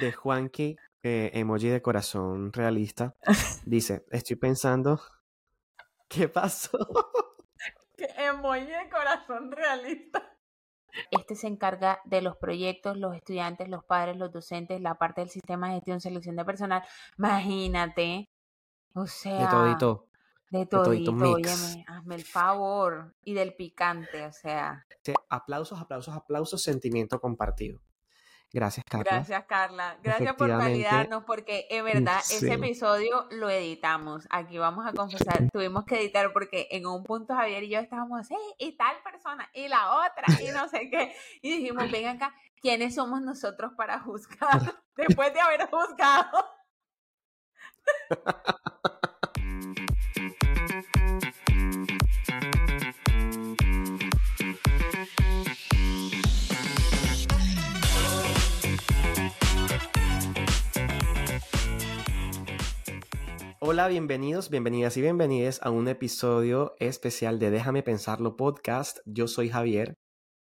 de Juanqui, eh, emoji de corazón realista. Dice, estoy pensando, ¿qué pasó? ¿Qué emoji de corazón realista? Este se encarga de los proyectos, los estudiantes, los padres, los docentes, la parte del sistema de gestión, selección de personal. Imagínate. O sea. De todito. De todito, óyeme, hazme el favor. Y del picante, o sea. Aplausos, aplausos, aplausos, sentimiento compartido. Gracias, Carla. Gracias, Carla. Gracias por validarnos, porque en verdad ese episodio lo editamos. Aquí vamos a confesar, tuvimos que editar porque en un punto Javier y yo estábamos, sí, y tal persona, y la otra, y no sé qué. Y dijimos, ven acá, ¿quiénes somos nosotros para juzgar después de haber juzgado? Hola, bienvenidos, bienvenidas y bienvenidas a un episodio especial de Déjame Pensarlo podcast. Yo soy Javier.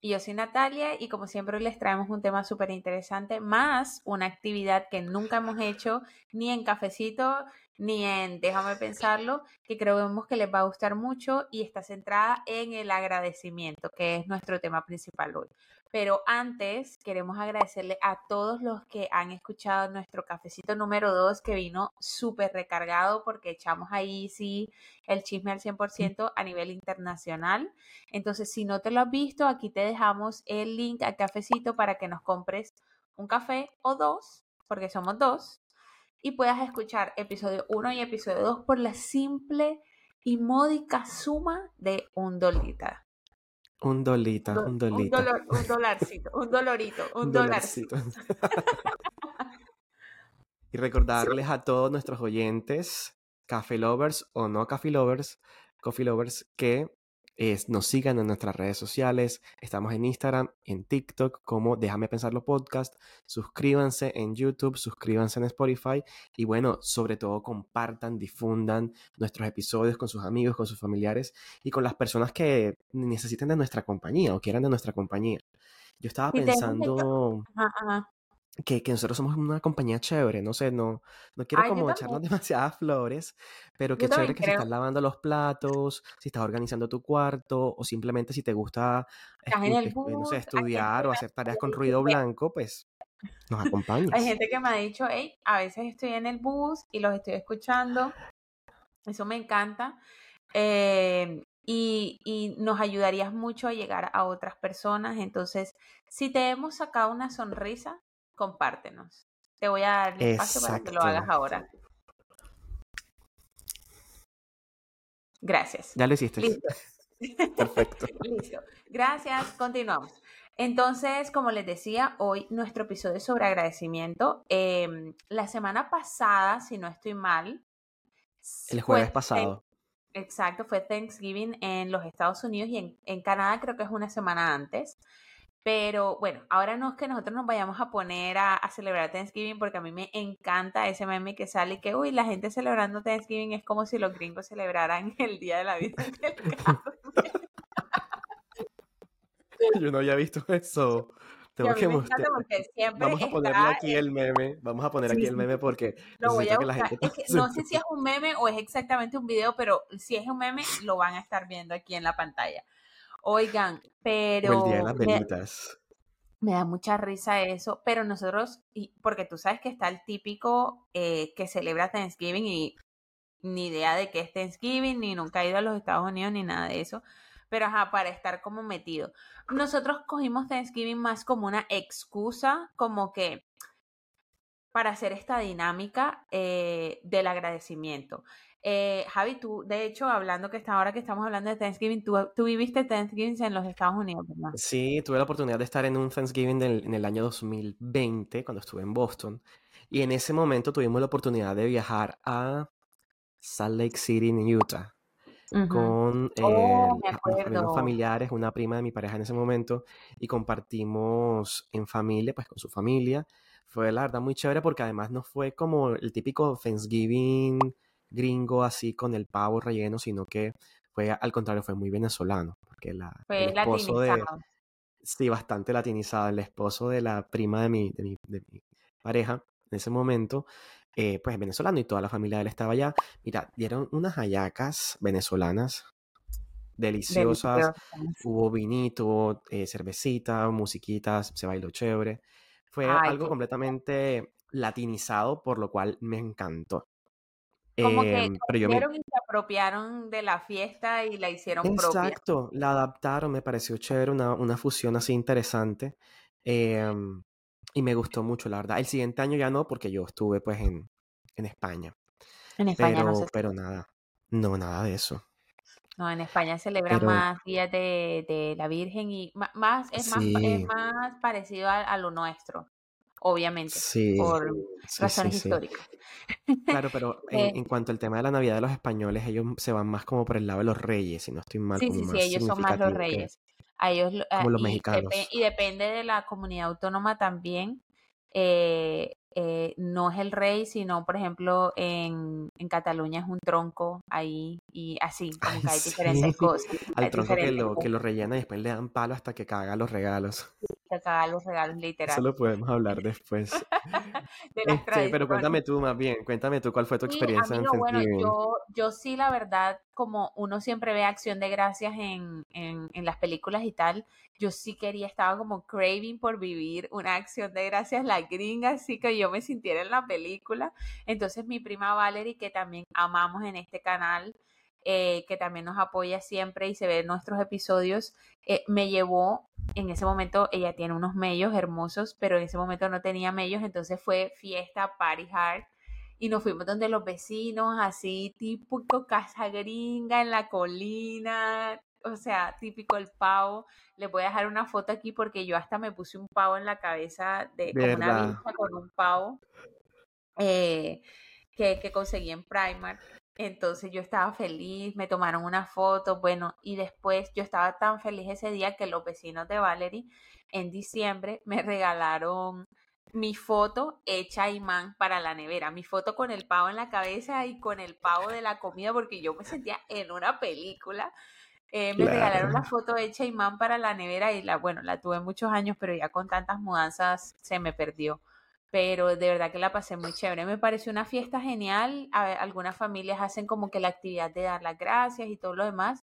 Y yo soy Natalia y como siempre les traemos un tema súper interesante, más una actividad que nunca hemos hecho ni en cafecito ni en Déjame Pensarlo, que creemos que les va a gustar mucho y está centrada en el agradecimiento, que es nuestro tema principal hoy. Pero antes queremos agradecerle a todos los que han escuchado nuestro cafecito número 2 que vino súper recargado porque echamos ahí sí el chisme al 100% a nivel internacional. Entonces, si no te lo has visto, aquí te dejamos el link al cafecito para que nos compres un café o dos, porque somos dos, y puedas escuchar episodio 1 y episodio 2 por la simple y módica suma de un dolita. Un dolita, un dolita. Un, dolor, un dolarcito, un dolorito, un, dolarcito. y recordarles a todos nuestros oyentes, Café Lovers o no Café Lovers, Coffee Lovers, que nos sigan en nuestras redes sociales. Estamos en Instagram, en TikTok como Déjame Pensarlo Podcast. Suscríbanse en YouTube, suscríbanse en Spotify y bueno, sobre todo compartan, difundan nuestros episodios con sus amigos, con sus familiares y con las personas que necesiten de nuestra compañía o quieran de nuestra compañía. Yo estaba pensando que, que, nosotros somos una compañía chévere, no sé, no, no quiero como echarnos demasiadas flores, pero qué chévere que se están lavando los platos, si estás organizando tu cuarto, o simplemente si te gusta no sé, estudiar o hacer tareas con ruido blanco, pues nos acompañas. Hay gente que me ha dicho, hey, a veces estoy en el bus y los estoy escuchando, eso me encanta. Eh, y, y, nos ayudarías mucho a llegar a otras personas. Entonces, si te hemos sacado una sonrisa, compártenos. Te voy a dar el espacio para que lo hagas ahora. Gracias. Ya lo hiciste. Listo. Perfecto. Listo. Gracias. Continuamos. Entonces, como les decía, hoy nuestro episodio es sobre agradecimiento. Em, la semana pasada, si no estoy mal. El jueves pasado. Exacto, fue Thanksgiving en los Estados Unidos y en, en Canadá creo que es una semana antes. Pero bueno, ahora no es que nosotros nos vayamos a poner a, celebrar Thanksgiving porque a mí me encanta ese meme que sale y que, uy, la gente celebrando Thanksgiving es como si los gringos celebraran el Día de la Vida del Yo no había visto eso. Tengo que mostrar. Vamos a ponerle aquí el meme. Vamos a poner aquí el meme porque lo voy a que la gente no sé si es un meme o es exactamente un video, pero si es un meme, lo van a estar viendo aquí en la pantalla. Oigan, pero... el día de las velitas. Me, da mucha risa eso, pero nosotros, y, porque tú sabes que está el típico eh, que celebra Thanksgiving y ni idea de qué es Thanksgiving, ni nunca ha ido a los Estados Unidos, ni nada de eso. Pero ajá, para estar como metido. Nosotros cogimos Thanksgiving más como una excusa, como que para hacer esta dinámica eh, del agradecimiento. Eh, Javi, tú, de hecho, hablando que está ahora que estamos hablando de Thanksgiving, tú, tú, viviste Thanksgiving en los Estados Unidos, ¿verdad? Sí, tuve la oportunidad de estar en un Thanksgiving en el año 2020, cuando estuve en Boston. Y en ese momento tuvimos la oportunidad de viajar a Salt Lake City, en Utah, con oh, eh, familiares, una prima de mi pareja en ese momento, y compartimos en familia, pues con su familia. Fue la verdad muy chévere porque además no fue como el típico Thanksgiving gringo así con el pavo relleno, sino que fue al contrario, fue muy venezolano, porque la, el esposo de sí, bastante latinizado, el esposo de la prima de mi, de mi, pareja en ese momento, eh, pues venezolano y toda la familia de él estaba allá. Mira, dieron unas hallacas venezolanas deliciosas. Hubo vinito, eh, cervecita, musiquitas, se bailó chévere. Fue algo completamente latinizado, por lo cual me encantó. Como que em, pero y se apropiaron de la fiesta y la hicieron propia. Exacto, la adaptaron, me pareció chévere, una, una fusión así interesante. Em, y me gustó mucho, la verdad. El siguiente año ya no, porque yo estuve pues en, en España. En España pero, no. Pero nada, no, nada de eso. No, en España celebra más días de, de, la Virgen y más, es, más, es más parecido a, lo nuestro, obviamente, por razones históricas. Claro, pero en, eh en, cuanto al tema de la Navidad de los españoles, ellos se van más como por el lado de los reyes, si no estoy mal. Sí, sí, sí, ellos son más los reyes. A ellos, como los mexicanos. y depende de la comunidad autónoma también. Eh, eh, no es el rey, sino, por ejemplo, en, en, Cataluña es un tronco ahí y así, como que hay diferentes cosas. Al tronco que lo, que lo rellena y después le dan palo hasta que caga los regalos. Que caga los regalos, literal. Eso lo podemos hablar después. este, pero cuéntame tú más bien, cuéntame tú cuál fue tu experiencia en bueno, yo, yo sí, la verdad, como uno siempre ve acción de gracias en, en, en las películas y tal, yo sí quería, estaba como craving por vivir una acción de gracias la gringa, así que yo me sintiera en la película. Entonces mi prima Valerie, que también amamos en este canal, eh, que también nos apoya siempre y se ve en nuestros episodios, eh, me llevó, en ese momento ella tiene unos mellos hermosos, pero en ese momento no tenía mellos, entonces fue fiesta, party hard. Y nos fuimos donde los vecinos, así típico casa gringa en la colina, o sea, típico el pavo. Les voy a dejar una foto aquí porque yo hasta me puse un pavo en la cabeza de como una vista con un pavo eh, que, que conseguí en Primark. Entonces yo estaba feliz, me tomaron una foto, bueno, y después yo estaba tan feliz ese día que los vecinos de Valerie en diciembre me regalaron mi foto hecha imán para la nevera, mi foto con el pavo en la cabeza y con el pavo de la comida porque yo me sentía en una película. Eh, me regalaron la foto hecha imán para la nevera y la, bueno, la tuve muchos años, pero ya con tantas mudanzas se me perdió. Pero de verdad que la pasé muy chévere. Me pareció una fiesta genial. algunas familias hacen como que la actividad de dar las gracias y todo lo demás.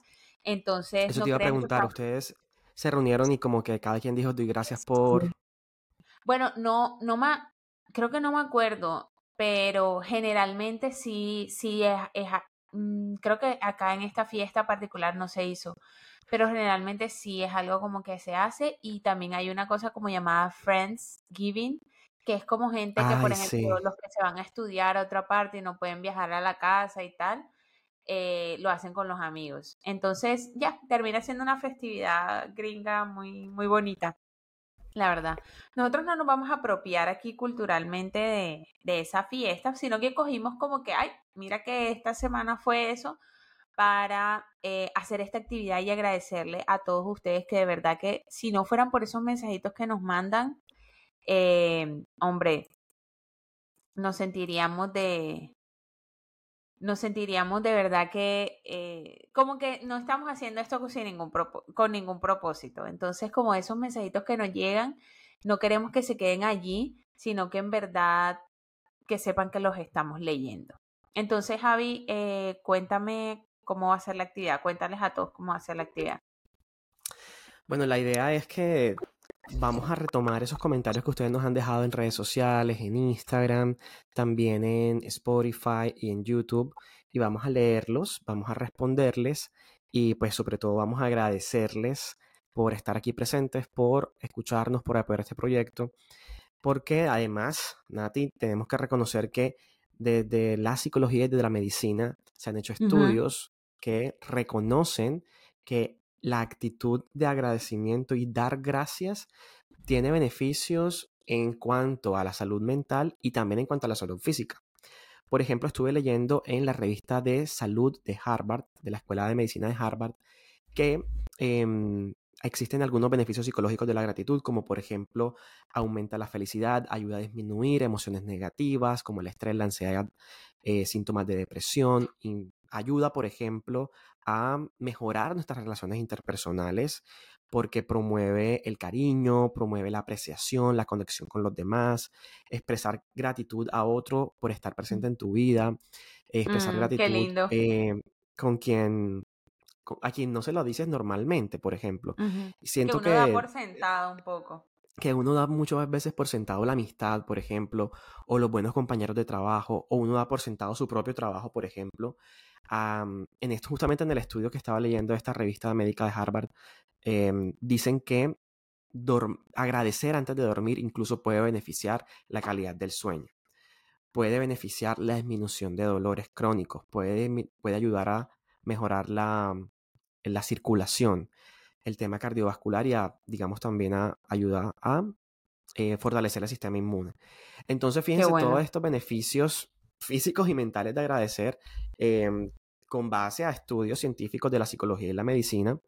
Entonces. Eso te iba a preguntar, ¿ustedes se reunieron y como que cada quien dijo doy gracias por. Bueno, no, no me, creo que no me acuerdo, pero generalmente sí, sí es, es, Mm, creo que acá en esta fiesta particular no se hizo, pero generalmente sí es algo como que se hace y también hay una cosa como llamada Friends Giving, que es como gente que, por ejemplo, los que se van a estudiar a otra parte y no pueden viajar a la casa y tal, eh, lo hacen con los amigos. Entonces, ya, termina siendo una festividad gringa muy, muy bonita la verdad. Nosotros no nos vamos a apropiar aquí culturalmente de, de, esa fiesta, sino que cogimos como que, ay, mira que esta semana fue eso para eh, hacer esta actividad y agradecerle a todos ustedes que de verdad que si no fueran por esos mensajitos que nos mandan, eh, hombre, nos sentiríamos de, nos sentiríamos de verdad que eh, como que no estamos haciendo esto sin ningún con ningún propósito. Entonces, como esos mensajitos que nos llegan, no queremos que se queden allí, sino que en verdad que sepan que los estamos leyendo. Entonces, Javi, eh, cuéntame cómo va a ser la actividad. Cuéntales a todos cómo va a ser la actividad. Bueno, la idea es que vamos a retomar esos comentarios que ustedes nos han dejado en redes sociales, en Instagram, también en Spotify y en YouTube, y vamos a leerlos, vamos a responderles y pues sobre todo vamos a agradecerles por estar aquí presentes, por escucharnos, por apoyar este proyecto, porque además, Nati, tenemos que reconocer que desde la psicología y desde la medicina se han hecho estudios que reconocen que la actitud de agradecimiento y dar gracias tiene beneficios en cuanto a la salud mental y también en cuanto a la salud física. Por ejemplo, estuve leyendo en la revista de salud de Harvard, de la Escuela de Medicina de Harvard, que em, existen algunos beneficios psicológicos de la gratitud, como por ejemplo aumenta la felicidad, ayuda a disminuir emociones negativas como el estrés, la ansiedad, eh, síntomas de depresión, ayuda por ejemplo a mejorar nuestras relaciones interpersonales porque promueve el cariño, promueve la apreciación, la conexión con los demás, expresar gratitud a otro por estar presente en tu vida, expresar Mm, qué gratitud lindo. eh, con quien a quien no se lo dices normalmente, por ejemplo. Y Que siento uno da que por sentado un poco. que uno da muchas veces por sentado la amistad, por ejemplo, o los buenos compañeros de trabajo, o uno da por sentado su propio trabajo, por ejemplo. En esto, justamente en el estudio que estaba leyendo de esta revista médica de Harvard, em, dicen que agradecer antes de dormir incluso puede beneficiar la calidad del sueño. Puede beneficiar la disminución de dolores crónicos, puede, puede ayudar a mejorar la, la circulación, el tema cardiovascular y a, digamos, también a, ayuda a eh, fortalecer el sistema inmune. Entonces, fíjense todos estos beneficios físicos y mentales de agradecer em, con base a estudios científicos de la psicología y la medicina.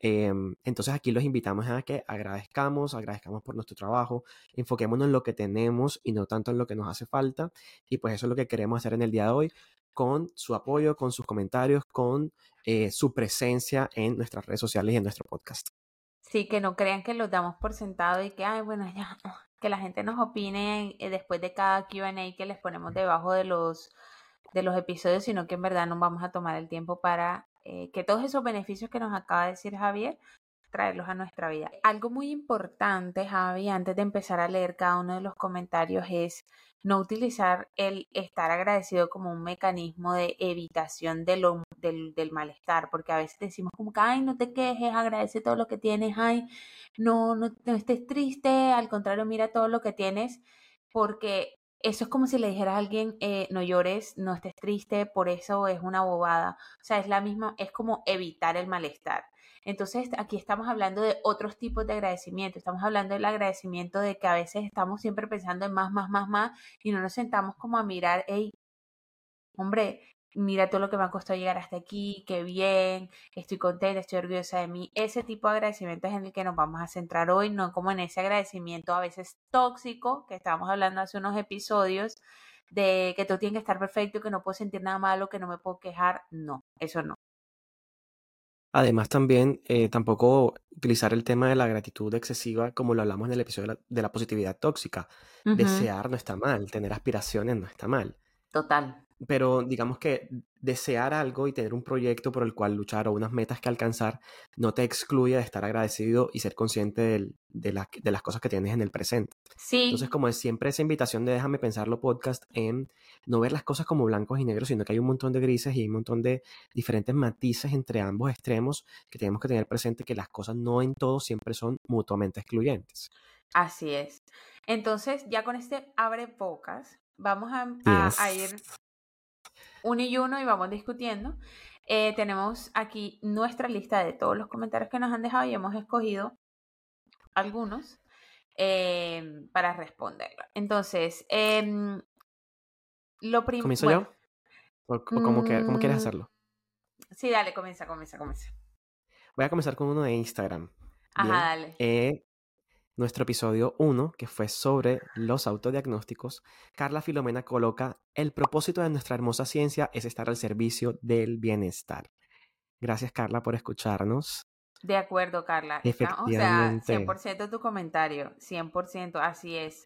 Em, entonces aquí los invitamos a que agradezcamos, agradezcamos por nuestro trabajo, enfoquémonos en lo que tenemos y no tanto en lo que nos hace falta. Y pues eso es lo que queremos hacer en el día de hoy con su apoyo, con sus comentarios, con eh, su presencia en nuestras redes sociales y en nuestro podcast. Sí, que no crean que los damos por sentado y que, ay, bueno, ya, que la gente nos opine eh, después de cada Q&A que les ponemos debajo de los, de los episodios, sino que en verdad nos vamos a tomar el tiempo para eh, que todos esos beneficios que nos acaba de decir Javier, traerlos a nuestra vida. Algo muy importante, Javi, antes de empezar a leer cada uno de los comentarios es no utilizar el estar agradecido como un mecanismo de evitación del, del malestar, porque a veces decimos como que, ay, no te quejes, agradece todo lo que tienes, ay, no, no estés triste, al contrario, mira todo lo que tienes, porque eso es como si le dijeras a alguien, eh, no llores, no estés triste, por eso es una bobada. O sea, es la misma, es como evitar el malestar. Entonces, aquí estamos hablando de otros tipos de agradecimiento. Estamos hablando del agradecimiento de que a veces estamos siempre pensando en más, más, más, más y no nos sentamos como a mirar, hey, hombre, mira todo lo que me ha costado llegar hasta aquí, qué bien, estoy contenta, estoy orgullosa de mí. Ese tipo de agradecimiento es en el que nos vamos a centrar hoy, no como en ese agradecimiento a veces tóxico que estábamos hablando hace unos episodios de que todo tiene que estar perfecto, que no puedo sentir nada malo, que no me puedo quejar. No, eso no. Además, también eh, tampoco utilizar el tema de la gratitud excesiva como lo hablamos en el episodio de la, de la positividad tóxica. Desear no está mal, tener aspiraciones no está mal. Total. Pero digamos que desear algo y tener un proyecto por el cual luchar o unas metas que alcanzar no te excluye de estar agradecido y ser consciente de, la- de las cosas que tienes en el presente. Entonces, Sí, como es siempre esa invitación de Déjame Pensarlo podcast en no ver las cosas como blancos y negros, sino que hay un montón de grises y hay un montón de diferentes matices entre ambos extremos que tenemos que tener presente que las cosas no en todo siempre son mutuamente excluyentes. así es. Entonces, ya con este abre pocas, vamos a, a- a Yes. ir uno y uno y vamos discutiendo. Eh, tenemos aquí nuestra lista de todos los comentarios que nos han dejado y hemos escogido algunos eh, para responderlo. Entonces, em, lo primero. ¿Comienzo yo? ¿O, que- quieres mm, hacerlo? Sí, dale, comienza, comienza, comienza. Voy a comenzar con uno de Instagram. Ajá, Bien. dale. Eh, nuestro episodio 1, que fue sobre los autodiagnósticos, Carla Filomena coloca, el propósito de nuestra hermosa ciencia es estar al servicio del bienestar. Gracias Carla por escucharnos. De acuerdo, Carla. Está- o sea, Efectivamente. 100% tu comentario, 100%, así es.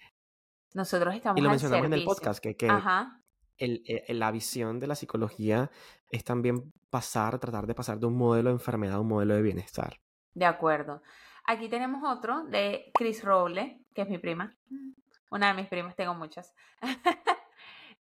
Nosotros estamos Y lo al mencionamos en el podcast, que, que Ajá, el- eh, la visión de la psicología es también pasar, tratar de pasar de un modelo de enfermedad a un modelo de bienestar. de acuerdo. Aquí tenemos otro de Chris Roble, que es mi prima. Una de mis primas, tengo muchas.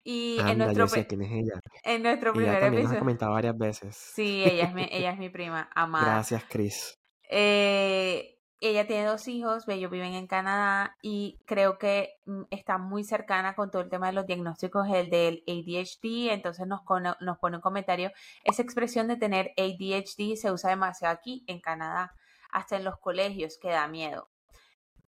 y en Anda, nuestro, yo sé quién es ella. en nuestro Ella primer también nos ha episodio. comentado varias veces. Sí, ella es mi, ella es mi prima, amada. Gracias, Chris. Eh, ella tiene dos hijos, ellos viven en Canadá y creo que mm, está muy cercana con todo el tema de los diagnósticos, el del ADHD, entonces nos, nos pone un comentario, esa expresión de tener ADHD se usa demasiado aquí en Canadá, hasta en los colegios, que da miedo.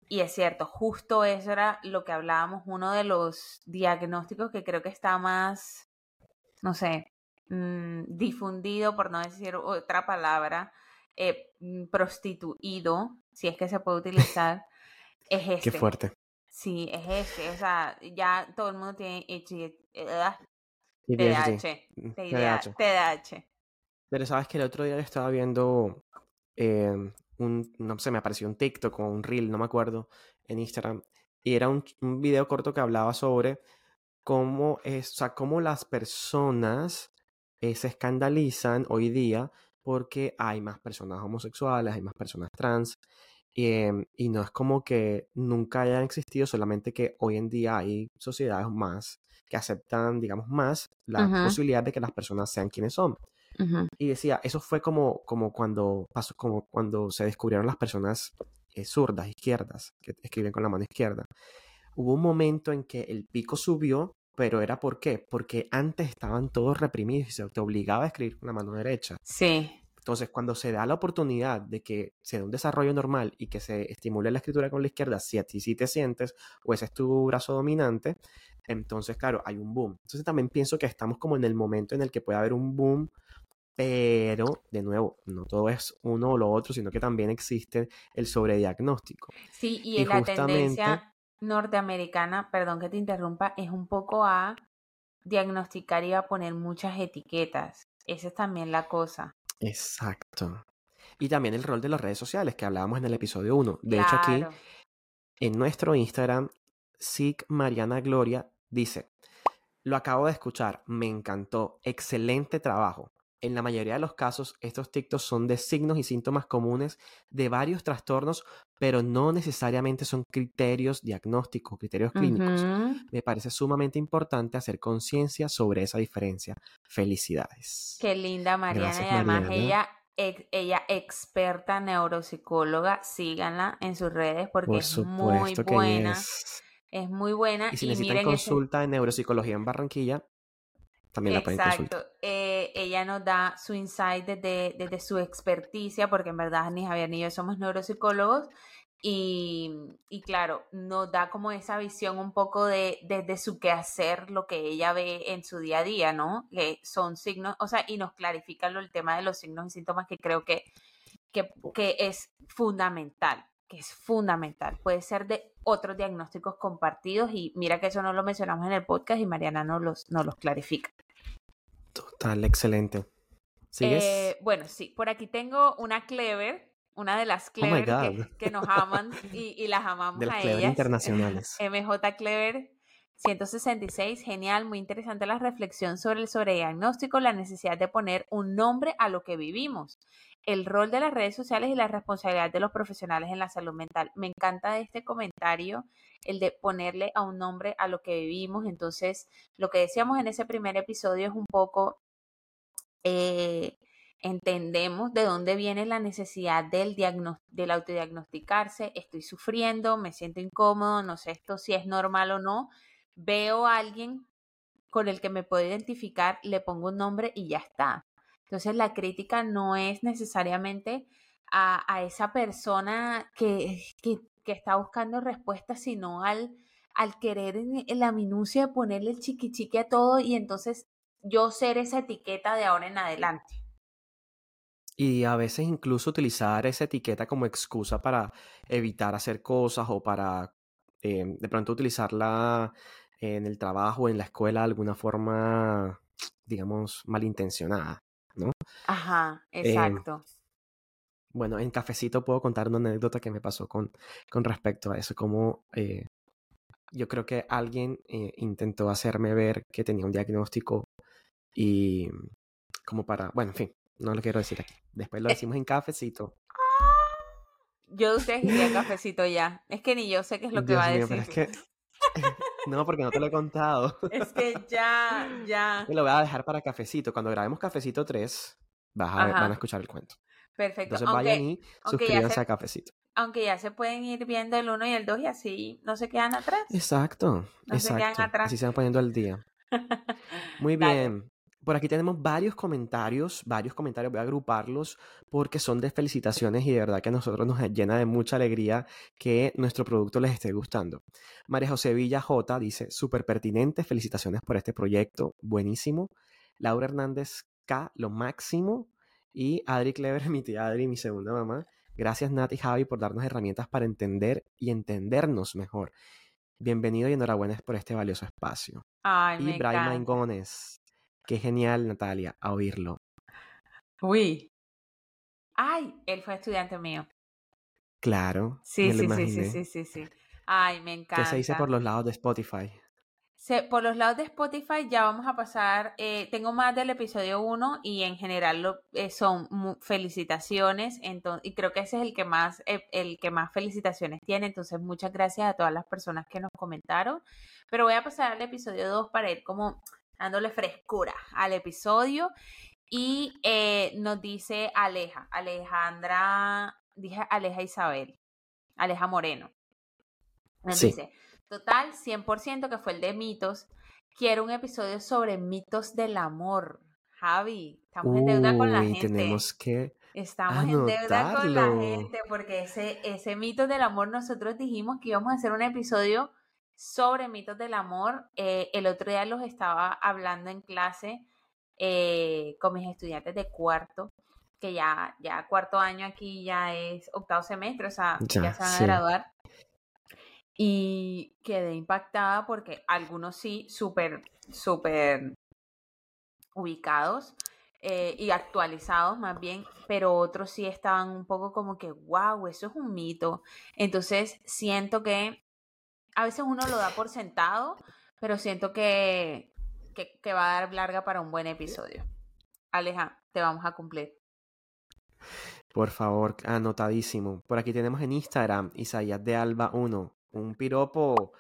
Y es cierto, justo eso era lo que hablábamos, uno de los diagnósticos que creo que está más, no sé, mm, difundido, por no decir otra palabra, eh, mm, prostituido, si es que se puede utilizar, es este. Qué fuerte. Sí, es este. O sea, ya todo el mundo tiene TDAH. TDAH. TDAH. Pero sabes que el otro día estaba viendo eh, un, no sé, me apareció un TikTok o un Reel, no me acuerdo, en Instagram. Y era un, un video corto que hablaba sobre cómo, es, o sea, cómo las personas eh, se escandalizan hoy día porque hay más personas homosexuales, hay más personas trans, em, y no es como que nunca hayan existido, solamente que hoy en día hay sociedades más que aceptan, digamos, más la posibilidad de que las personas sean quienes son. Y decía, eso fue como, como cuando pasó, como cuando se descubrieron las personas eh, zurdas, izquierdas, que escriben con la mano izquierda. Hubo un momento en que el pico subió, pero era ¿por qué? Porque antes estaban todos reprimidos y se te obligaba a escribir con la mano derecha. Sí. Entonces, cuando se da la oportunidad de que se dé un desarrollo normal y que se estimule la escritura con la izquierda, si a ti sí te sientes, o ese es tu brazo dominante, entonces, claro, hay un boom. Entonces, también pienso que estamos como en el momento en el que puede haber un boom, pero, de nuevo, no todo es uno o lo otro, sino que también existe el sobrediagnóstico. Sí, y, la tendencia norteamericana, perdón que te interrumpa, es un poco a diagnosticar y a poner muchas etiquetas. Esa es también la cosa. Exacto. Y también el rol de las redes sociales que hablábamos en el episodio 1. De hecho, aquí en nuestro Instagram, Sig Mariana Gloria dice: Lo acabo de escuchar, me encantó, excelente trabajo. En la mayoría de los casos, estos TikToks son de signos y síntomas comunes de varios trastornos, pero no necesariamente son criterios diagnósticos, criterios clínicos. Me parece sumamente importante hacer conciencia sobre esa diferencia. Felicidades. Qué linda Mariana. y además ella ella experta neuropsicóloga, síganla en sus redes porque es muy buena. Es. Muy buena. Y si necesitan consulta en neuropsicología en Barranquilla, también la pueden consultar. Eh, ella nos da su insight desde, desde, su experticia, porque en verdad ni Javier ni yo somos neuropsicólogos. Y, y, claro, nos da como esa visión un poco de desde su quehacer, lo que ella ve en su día a día, ¿no? Que son signos, o sea, y nos clarifica el tema de los signos y síntomas que creo que, que, que es fundamental, que es fundamental. Puede ser de otros diagnósticos compartidos y mira que eso no lo mencionamos en el podcast y Mariana no los, no los clarifica. Total, excelente. ¿Sigues? Eh, bueno, sí, por aquí tengo una Clever una de las oh Clever que, nos aman y, las amamos de las a Clever ellas. internacionales. MJ Clever 166, genial, muy interesante la reflexión sobre el sobrediagnóstico, la necesidad de poner un nombre a lo que vivimos, el rol de las redes sociales y la responsabilidad de los profesionales en la salud mental. Me encanta este comentario, el de ponerle a un nombre a lo que vivimos. Entonces, lo que decíamos en ese primer episodio es un poco eh, entendemos de dónde viene la necesidad del, del autodiagnosticarse, estoy sufriendo, me siento incómodo, no sé esto si es normal o no, veo a alguien con el que me puedo identificar, le pongo un nombre y ya está. Entonces la crítica no es necesariamente a, a esa persona que, que, que, está buscando respuestas, sino al, al querer en, la minucia de ponerle el chiqui a todo y entonces yo ser esa etiqueta de ahora en adelante. Y a veces incluso utilizar esa etiqueta como excusa para evitar hacer cosas o para eh, de pronto utilizarla en el trabajo, en la escuela, de alguna forma, digamos, malintencionada, ¿no? Ajá, em, exacto. bueno, en cafecito puedo contar una anécdota que me pasó con, con respecto a eso, como eh, yo creo que alguien eh, intentó hacerme ver que tenía un diagnóstico y como para, bueno, en fin, no lo quiero decir aquí. Después lo decimos en cafecito. Yo de ustedes iría cafecito ya. Es que ni yo sé qué es lo que va a decir. es que... no, porque no te lo he contado. es que ya, ya. Me lo voy a dejar para cafecito. Cuando grabemos cafecito 3, vas a van a escuchar el cuento. Perfecto. Entonces vayan y suscríbanse a cafecito. Aunque ya se pueden ir viendo el 1 y el 2 y así no se quedan atrás. Exacto. No exacto. se quedan atrás. Así se van poniendo al día. Muy bien. Por aquí tenemos varios comentarios, varios comentarios, voy a agruparlos porque son de felicitaciones y de verdad que a nosotros nos llena de mucha alegría que nuestro producto les esté gustando. María José Villa J dice, súper pertinente, felicitaciones por este proyecto, buenísimo. Laura Hernández K, lo máximo. Y Adri Clever, mi tía Adri, mi segunda mamá. Gracias Nat y Javi por darnos herramientas para entender y entendernos mejor. Bienvenido y enhorabuena por este valioso espacio. Ay, y Brian Gómez Qué genial, Natalia, a oírlo. Uy. Ay, él fue estudiante mío. Claro, Sí, me lo sí, sí, sí, sí, sí, sí. Ay, me ¿Qué se dice por encanta. los lados de Spotify? Se- por los lados de Spotify ya vamos a pasar, eh, tengo más del episodio 1 y en general lo- eh, son felicitaciones, entonces, y creo que ese es el que más, eh, el que más felicitaciones tiene, entonces muchas gracias a todas las personas que nos comentaron, pero voy a pasar al episodio 2 para ir como dándole frescura al episodio y eh, nos dice Aleja, Alejandra, dije Aleja Isabel, Aleja Moreno. Nos Sí. dice, total, 100% que fue el de mitos. Quiero un episodio sobre mitos del amor. Javi, estamos en deuda con la gente. tenemos que Estamos en deuda con la gente porque ese, ese mitos del amor nosotros dijimos que íbamos a hacer un episodio sobre mitos del amor. Eh, el otro día los estaba hablando en clase eh, con mis estudiantes de cuarto, que ya, ya cuarto año aquí ya es octavo semestre, o sea, ya, Ya, se van a sí. graduar. Y quedé impactada porque algunos sí, súper, súper ubicados eh, y actualizados más bien, pero otros sí estaban un poco como que, wow, eso es un mito. Entonces siento que a veces uno lo da por sentado, pero siento que, que, que va a dar larga para un buen episodio. Aleja, te vamos a cumplir. Por favor, anotadísimo. Por aquí tenemos en Instagram, Isaías de Alba 1. Un piropo.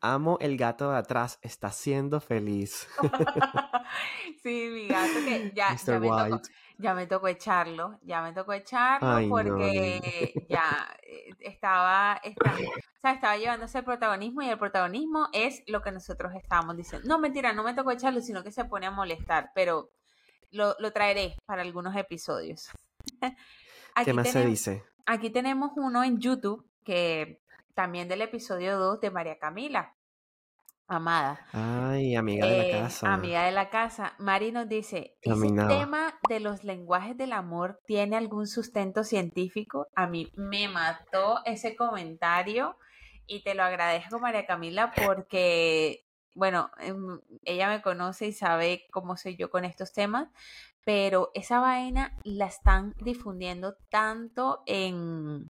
Amo el gato de atrás, está siendo feliz. sí, mi gato que ya, ya me tocó. Ya me tocó echarlo, ya me tocó echarlo Ay, no, porque ya eh, estaba, esta- o sea, estaba llevándose el protagonismo y el protagonismo es lo que nosotros estábamos diciendo. No, mentira, no me tocó echarlo, sino que se pone a molestar, pero lo, lo traeré para algunos episodios. ¿Qué Aquí más se tenem- dice? Aquí tenemos uno en YouTube que también del episodio 2 de María Camila, amada. Ay, amiga de Eh, la casa. amiga de la casa. Mari nos dice, ¿ese Caminaba. tema de los lenguajes del amor tiene algún sustento científico? A mí me mató ese comentario y te lo agradezco, María Camila, porque, bueno, em, ella me conoce y sabe cómo soy yo con estos temas, pero esa vaina la están difundiendo tanto en,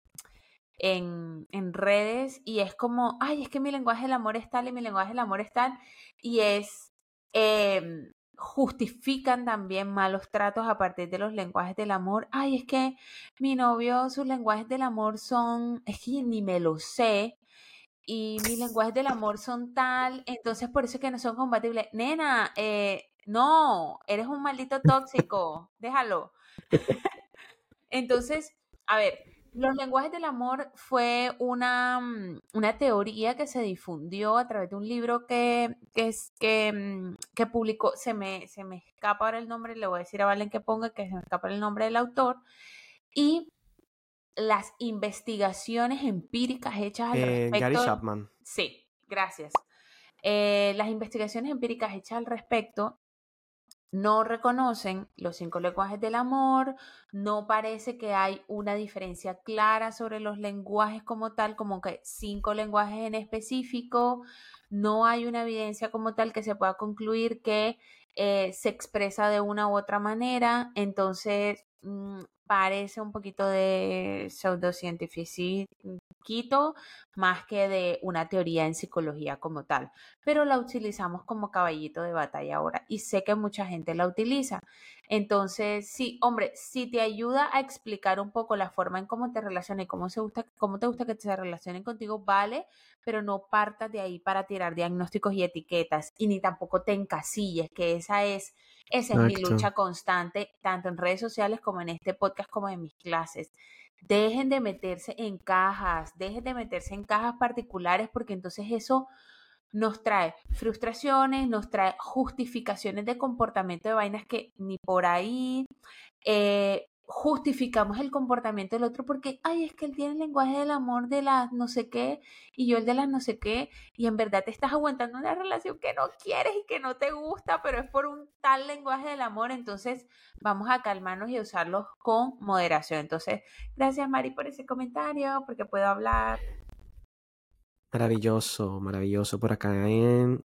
en, en redes y es como, ay, es que mi lenguaje del amor es tal y mi lenguaje del amor es tal, y es, em, justifican también malos tratos a partir de los lenguajes del amor. Ay, es que mi novio, sus lenguajes del amor son, es que ni me lo sé, y mis lenguajes del amor son tal, entonces por eso es que no son compatibles. Nena, eh, no, eres un maldito tóxico, déjalo. Entonces, a ver, los lenguajes del amor fue una, mm, una teoría que se difundió a través de un libro que, que, es, que, mm, que publicó, se me, se me escapa ahora el nombre, le voy a decir a Valen que ponga que se me escapa el nombre del autor, y las investigaciones empíricas hechas al Eh, Gary respecto. Chapman. Sí, gracias. Eh, las investigaciones empíricas hechas al respecto no reconocen los cinco lenguajes del amor, no parece que hay una diferencia clara sobre los lenguajes como tal, como que cinco lenguajes en específico, no hay una evidencia como tal que se pueda concluir que eh, se expresa de una u otra manera, entonces mm, parece un poquito de pseudocientifiquito más que de una teoría en psicología como tal, pero la utilizamos como caballito de batalla ahora y sé que mucha gente la utiliza. Entonces, sí, hombre, si te ayuda a explicar un poco la forma en cómo te relacionas y cómo, se gusta, cómo te gusta que se relacionen contigo, vale, pero no partas de ahí para tirar diagnósticos y etiquetas y ni tampoco te encasilles, que esa es, esa es mi lucha constante, tanto en redes sociales como en este podcast, como en mis clases. Dejen de meterse en cajas, dejen de meterse en cajas particulares porque entonces eso nos trae frustraciones, nos trae justificaciones de comportamiento de vainas que ni por ahí eh, justificamos el comportamiento del otro porque, ay, es que él tiene el lenguaje del amor de las no sé qué y yo el de las no sé qué y en verdad te estás aguantando una relación que no quieres y que no te gusta, pero es por un tal lenguaje del amor, entonces vamos a calmarnos y usarlos con moderación. Entonces, gracias Mari por ese comentario, porque puedo hablar. Maravilloso, maravilloso. Por acá en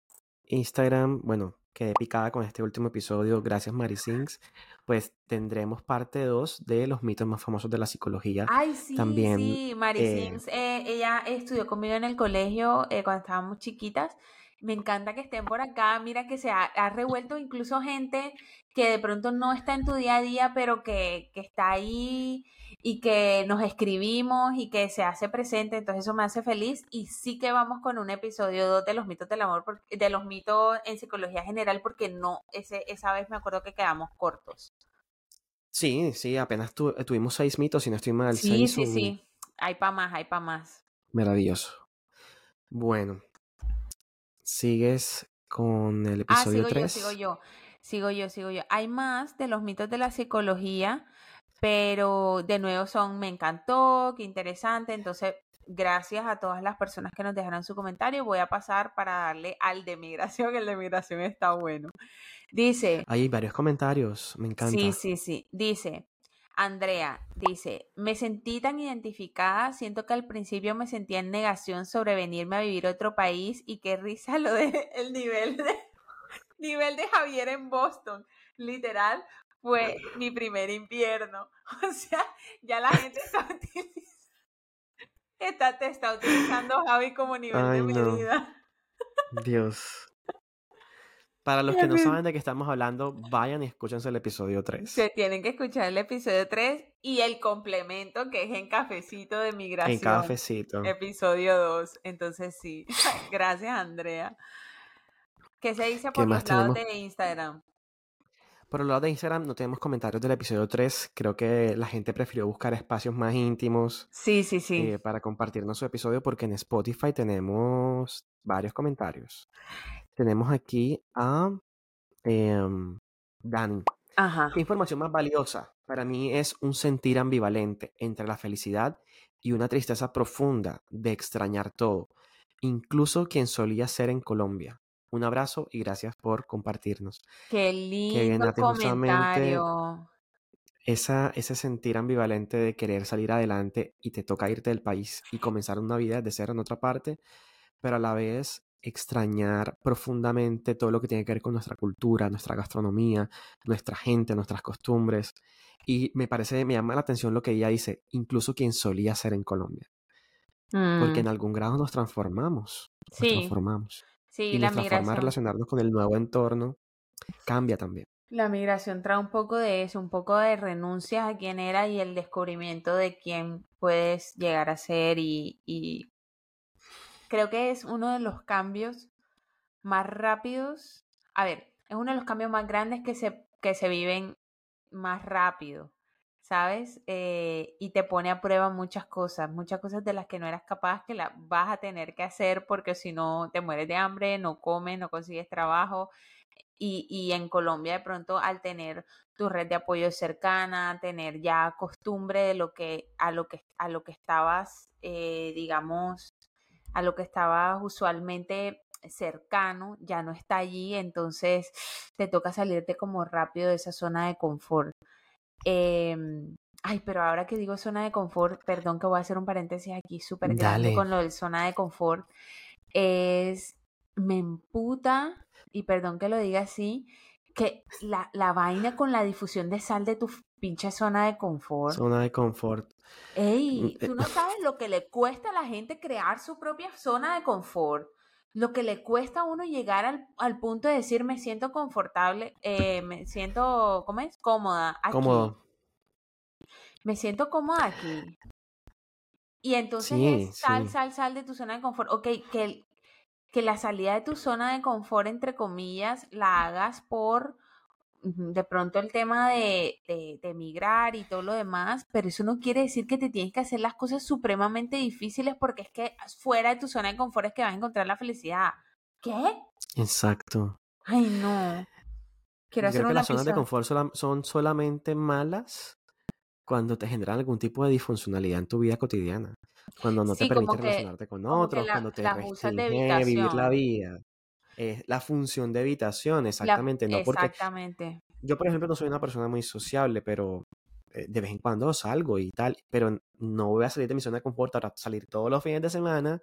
Instagram, bueno, quedé picada con este último episodio, gracias Marisings, pues tendremos parte 2 de los mitos más famosos de la psicología. Ay, sí, También, sí, Mari eh, Sims, eh, ella estudió conmigo en el colegio eh, cuando estábamos chiquitas. Me encanta que estén por acá. Mira que se ha, ha revuelto incluso gente que de pronto no está en tu día a día, pero que, que está ahí y que nos escribimos y que se hace presente. Entonces eso me hace feliz. Y sí que vamos con un episodio 2 de los mitos del amor, por- de los mitos en psicología general, porque no, ese, esa vez me acuerdo que quedamos cortos. sí, sí, apenas tu- tuvimos seis mitos, si no estoy mal. Sí, seis sí, sí. Hay para más, hay para más. Maravilloso. Bueno, sigues con el Ah, episodio sigo yo, 3. sigo yo, sigo yo, sigo yo. Hay más de los mitos de la psicología, pero de nuevo son, me encantó, qué interesante. Entonces, gracias a todas las personas que nos dejaron su comentario. Voy a pasar para darle al de migración. El de migración está bueno. Dice, Hay varios comentarios, me sí, encanta. sí, sí. Dice, Andrea, dice, me sentí tan identificada, siento que al principio me sentía en negación sobre venirme a vivir a otro país y qué risa lo de el nivel de nivel de Javier en Boston. Literal, fue mi primer invierno. O sea, ya la gente está utilizando, está, te está utilizando Javi como nivel Ay, de no. medida. Dios. Para los que no saben de qué estamos hablando, vayan y escúchense el episodio 3. Se tienen que escuchar el episodio 3 y el complemento que es en cafecito de En migración. cafecito. Episodio 2. Entonces sí. Gracias, Andrea. ¿Qué se dice ¿Qué por los lados tenemos? de Instagram? Por el lado de Instagram no tenemos comentarios del episodio 3. Creo que la gente prefirió buscar espacios más íntimos Sí, sí, sí. eh, para compartirnos su episodio porque en Spotify tenemos varios comentarios. Tenemos aquí a Dani. Ajá. ¿Qué información más valiosa? Para mí es un sentir ambivalente entre la felicidad y una tristeza profunda de extrañar todo, incluso quien solía ser en Colombia. Un abrazo y gracias por compartirnos. Qué Que lindo justamente comentario. esa, ese sentir ambivalente de querer salir adelante y te toca irte del país y comenzar una vida de cero en otra parte, pero a la vez extrañar profundamente todo lo que tiene que ver con nuestra cultura, nuestra gastronomía, nuestra gente, nuestras costumbres. Y me parece, me llama la atención lo que ella dice, incluso quien solía ser en Colombia, porque Mm, en algún grado nos transformamos, nos sí, transformamos. sí, Y la nuestra forma de relacionarnos con el nuevo entorno cambia también. La migración trae un poco de eso, un poco de renuncia a quién era y el descubrimiento de quién puedes llegar a ser y, y creo que es uno de los cambios más rápidos. A ver, es uno de los cambios más grandes que se, que se viven más rápido, ¿sabes? Eh, y te pone a prueba muchas cosas, muchas cosas de las que no eras capaz que las vas a tener que hacer porque si no te mueres de hambre, no comes, no consigues trabajo. Y, y en Colombia de pronto al tener tu red de apoyo cercana, tener ya costumbre de lo que a lo que a lo que estabas, eh, digamos, a lo que estabas usualmente cercano, ya no está allí, entonces te toca salirte como rápido de esa zona de confort. Em, ay, pero ahora que digo zona de confort, perdón que voy a hacer un paréntesis aquí súper grande con lo del zona de confort, es, me emputa, y perdón que lo diga así, que la, la vaina con la difusión de sal de tu pinche zona de confort. Zona de confort. Ey, Mm, tú eh, no sabes lo que le cuesta a la gente crear su propia zona de confort. Lo que le cuesta a uno llegar al, al punto de decir me siento confortable, eh, me siento, ¿cómo es? Cómoda aquí. Cómodo. Me siento cómoda aquí. Y entonces Sí, es sal, sí. sal, sal de tu zona de confort. Ok, que, el- que la salida de tu zona de confort, entre comillas, la hagas por de pronto el tema de, de, de emigrar y todo lo demás, pero eso no quiere decir que te tienes que hacer las cosas supremamente difíciles porque es que fuera de tu zona de confort es que vas a encontrar la felicidad. ¿Qué? Exacto. Ay, no. Quiero Yo hacer creo que las zonas de confort sola- son solamente malas cuando te generan algún tipo de disfuncionalidad en tu vida cotidiana. Cuando no te Sí, permite relacionarte con otros, la- cuando te restringe vivir la vida. Es la función de evitación, La, exactamente. No porque exactamente. yo, por ejemplo, no soy una persona muy sociable, pero eh, de vez en cuando salgo y tal, pero no voy a salir de mi zona de confort para salir todos los fines de semana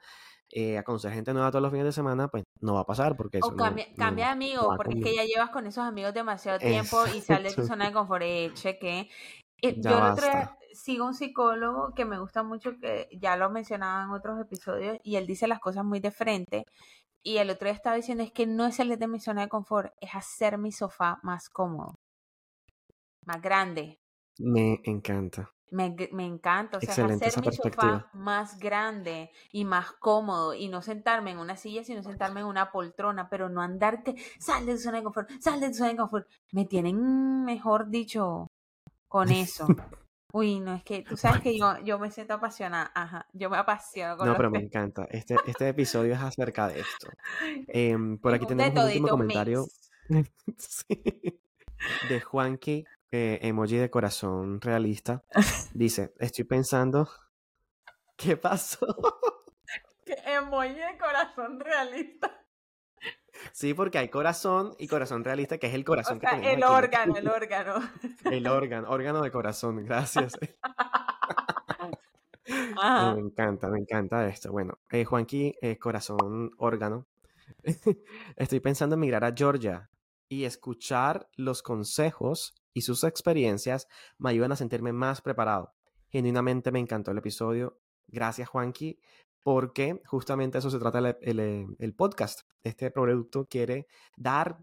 eh, a conocer gente nueva todos los fines de semana, pues no va a pasar porque eso O no, cambia, no- de no va porque es que ya llevas con esos amigos demasiado tiempo y sal de tu zona de confort. Eh, cheque. Eh, Ya yo el otro día sigo un psicólogo que me gusta mucho, que ya lo mencionaba en otros episodios, y él dice las cosas muy de frente. Y el otro día estaba diciendo, es que no es salir de mi zona de confort, es hacer mi sofá más cómodo, más grande. Me encanta. Me, me encanta, o sea, Excelente hacer mi sofá más grande y más cómodo y no sentarme en una silla, sino sentarme en una poltrona, pero no andar que sal de tu zona de confort, sal de tu zona de confort. Me tienen, mejor dicho, con eso. Uy, no, es que tú sabes que yo, yo me siento apasionada, ajá, yo me apasiono con No, los pero me encanta. Este, este episodio es acerca de esto. Em, por aquí tenemos un último comentario sí, de Juanqui, eh, emoji de corazón realista. Dice, estoy pensando, ¿qué pasó? Que emoji de corazón realista. Sí, porque hay corazón y corazón realista, que es el O corazón que tenemos el órgano, el órgano. El órgano, órgano de corazón, gracias. Ajá. Me encanta, me encanta esto. Bueno, eh, Juanqui, eh, corazón órgano. Estoy pensando en migrar a Georgia y escuchar los consejos y sus experiencias me ayudan a sentirme más preparado. Genuinamente me encantó el episodio. Gracias, Juanqui, porque justamente eso se trata el, el- el podcast. Este producto quiere dar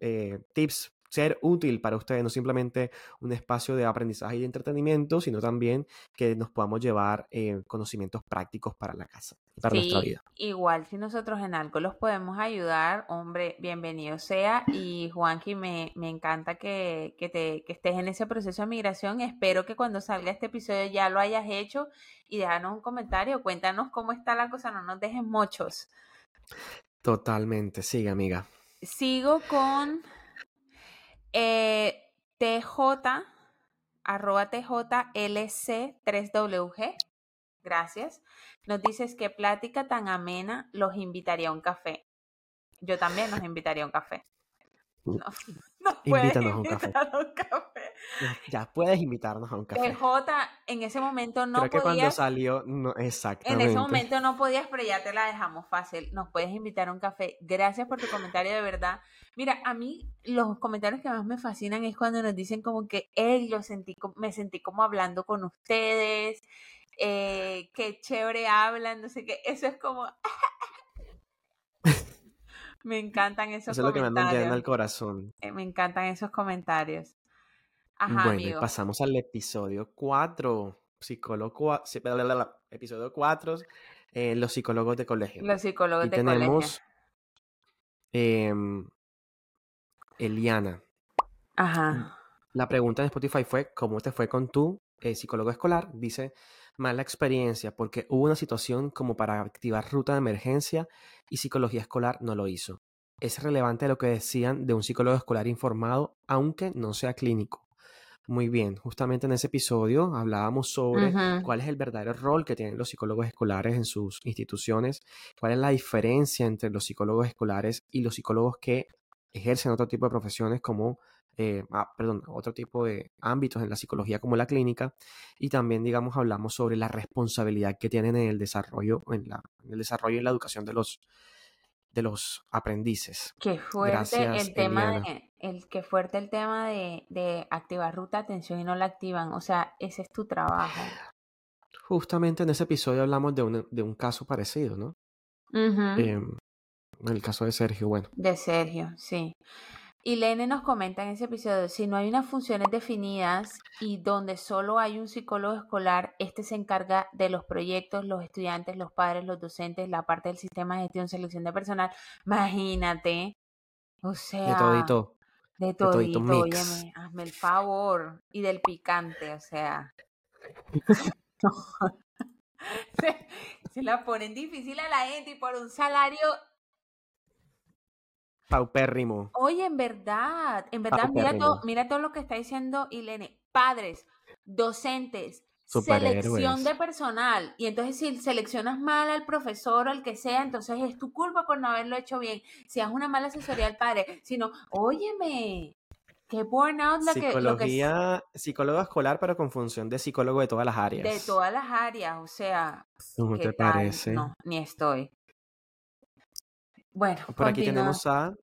eh, tips, ser útil para ustedes, no simplemente un espacio de aprendizaje y de entretenimiento, sino también que nos podamos llevar eh, conocimientos prácticos para la casa, para nuestra vida. igual si nosotros en algo los podemos ayudar, hombre, bienvenido sea. Y Juanqui, me, me encanta que, que, te, que estés en ese proceso de migración. Espero que cuando salga este episodio ya lo hayas hecho y déjanos un comentario, cuéntanos cómo está la cosa, no nos dejes mochos. Totalmente, sigue, amiga. Sigo con eh, TJ, arroba TJLC3WG. Gracias. Nos dices que plática tan amena los invitaría a un café. Yo también nos invitaría a un café. No, nos puedes Invítanos a un café. Ya, ya puedes invitarnos a un café. TJ en ese momento no Creo que cuando podías. salió, no, En exactamente. ese momento no podías, pero ya te la dejamos fácil. Nos puedes invitar a un café. Gracias por tu comentario, de verdad. Mira, a mí los comentarios que más me fascinan es cuando nos dicen como que, hey, yo sentí, me sentí como hablando con ustedes, eh, qué chévere hablan, no sé qué. Eso es como... me encantan esos Eso es lo que me llena el comentarios. corazón. Eh, Me encantan esos comentarios. Ajá, Bueno, y pasamos al episodio 4. Psicólogo, episodio 4, eh, los psicólogos de colegio. Los psicólogos Y de colegio. tenemos em, Eliana. Ajá. La pregunta en Spotify fue, ¿cómo te fue con tu eh, psicólogo escolar? Dice, mala experiencia porque hubo una situación como para activar ruta de emergencia y psicología escolar no lo hizo. Es relevante lo que decían de un psicólogo escolar informado, aunque no sea clínico. Muy bien, justamente en ese episodio hablábamos sobre cuál es el verdadero rol que tienen los psicólogos escolares en sus instituciones, cuál es la diferencia entre los psicólogos escolares y los psicólogos que ejercen otro tipo de profesiones como, eh, ah, perdón, otro tipo de ámbitos en la psicología como la clínica. Y también, digamos, hablamos sobre la responsabilidad que tienen en el desarrollo, en, la, en el desarrollo y la educación de los, de los aprendices. Qué fuerte Gracias, el tema Eliana. de, el que fuerte el tema de, de activar ruta de atención y no la activan. O sea, ese es tu trabajo. Justamente en ese episodio hablamos de un, de un caso parecido, ¿no? Em, en el caso de Sergio, bueno. De Sergio, sí. Y Lene nos comenta en ese episodio, si no hay unas funciones definidas y donde solo hay un psicólogo escolar, este se encarga de los proyectos, los estudiantes, los padres, los docentes, la parte del sistema de gestión, selección de personal. Imagínate. O De sea, todito. de todito todito, mix. óyeme, hazme el favor. Y del picante, o sea. se, se la ponen difícil a la gente y por un salario Paupérrimo. Oye, en verdad, en verdad, mira todo, mira todo lo que está diciendo Ilene. Padres, docentes, selección de personal. Y entonces si seleccionas mal al profesor o al que sea, entonces es tu culpa por no haberlo hecho bien. Si haces una mala asesoría al padre, sino, óyeme, qué burnout la que, lo que Psicología, psicólogo escolar, pero con función de psicólogo de todas las áreas. de todas las áreas. O sea, ¿Cómo ¿qué te tal? parece? No, ni estoy. Bueno, por aquí tenemos a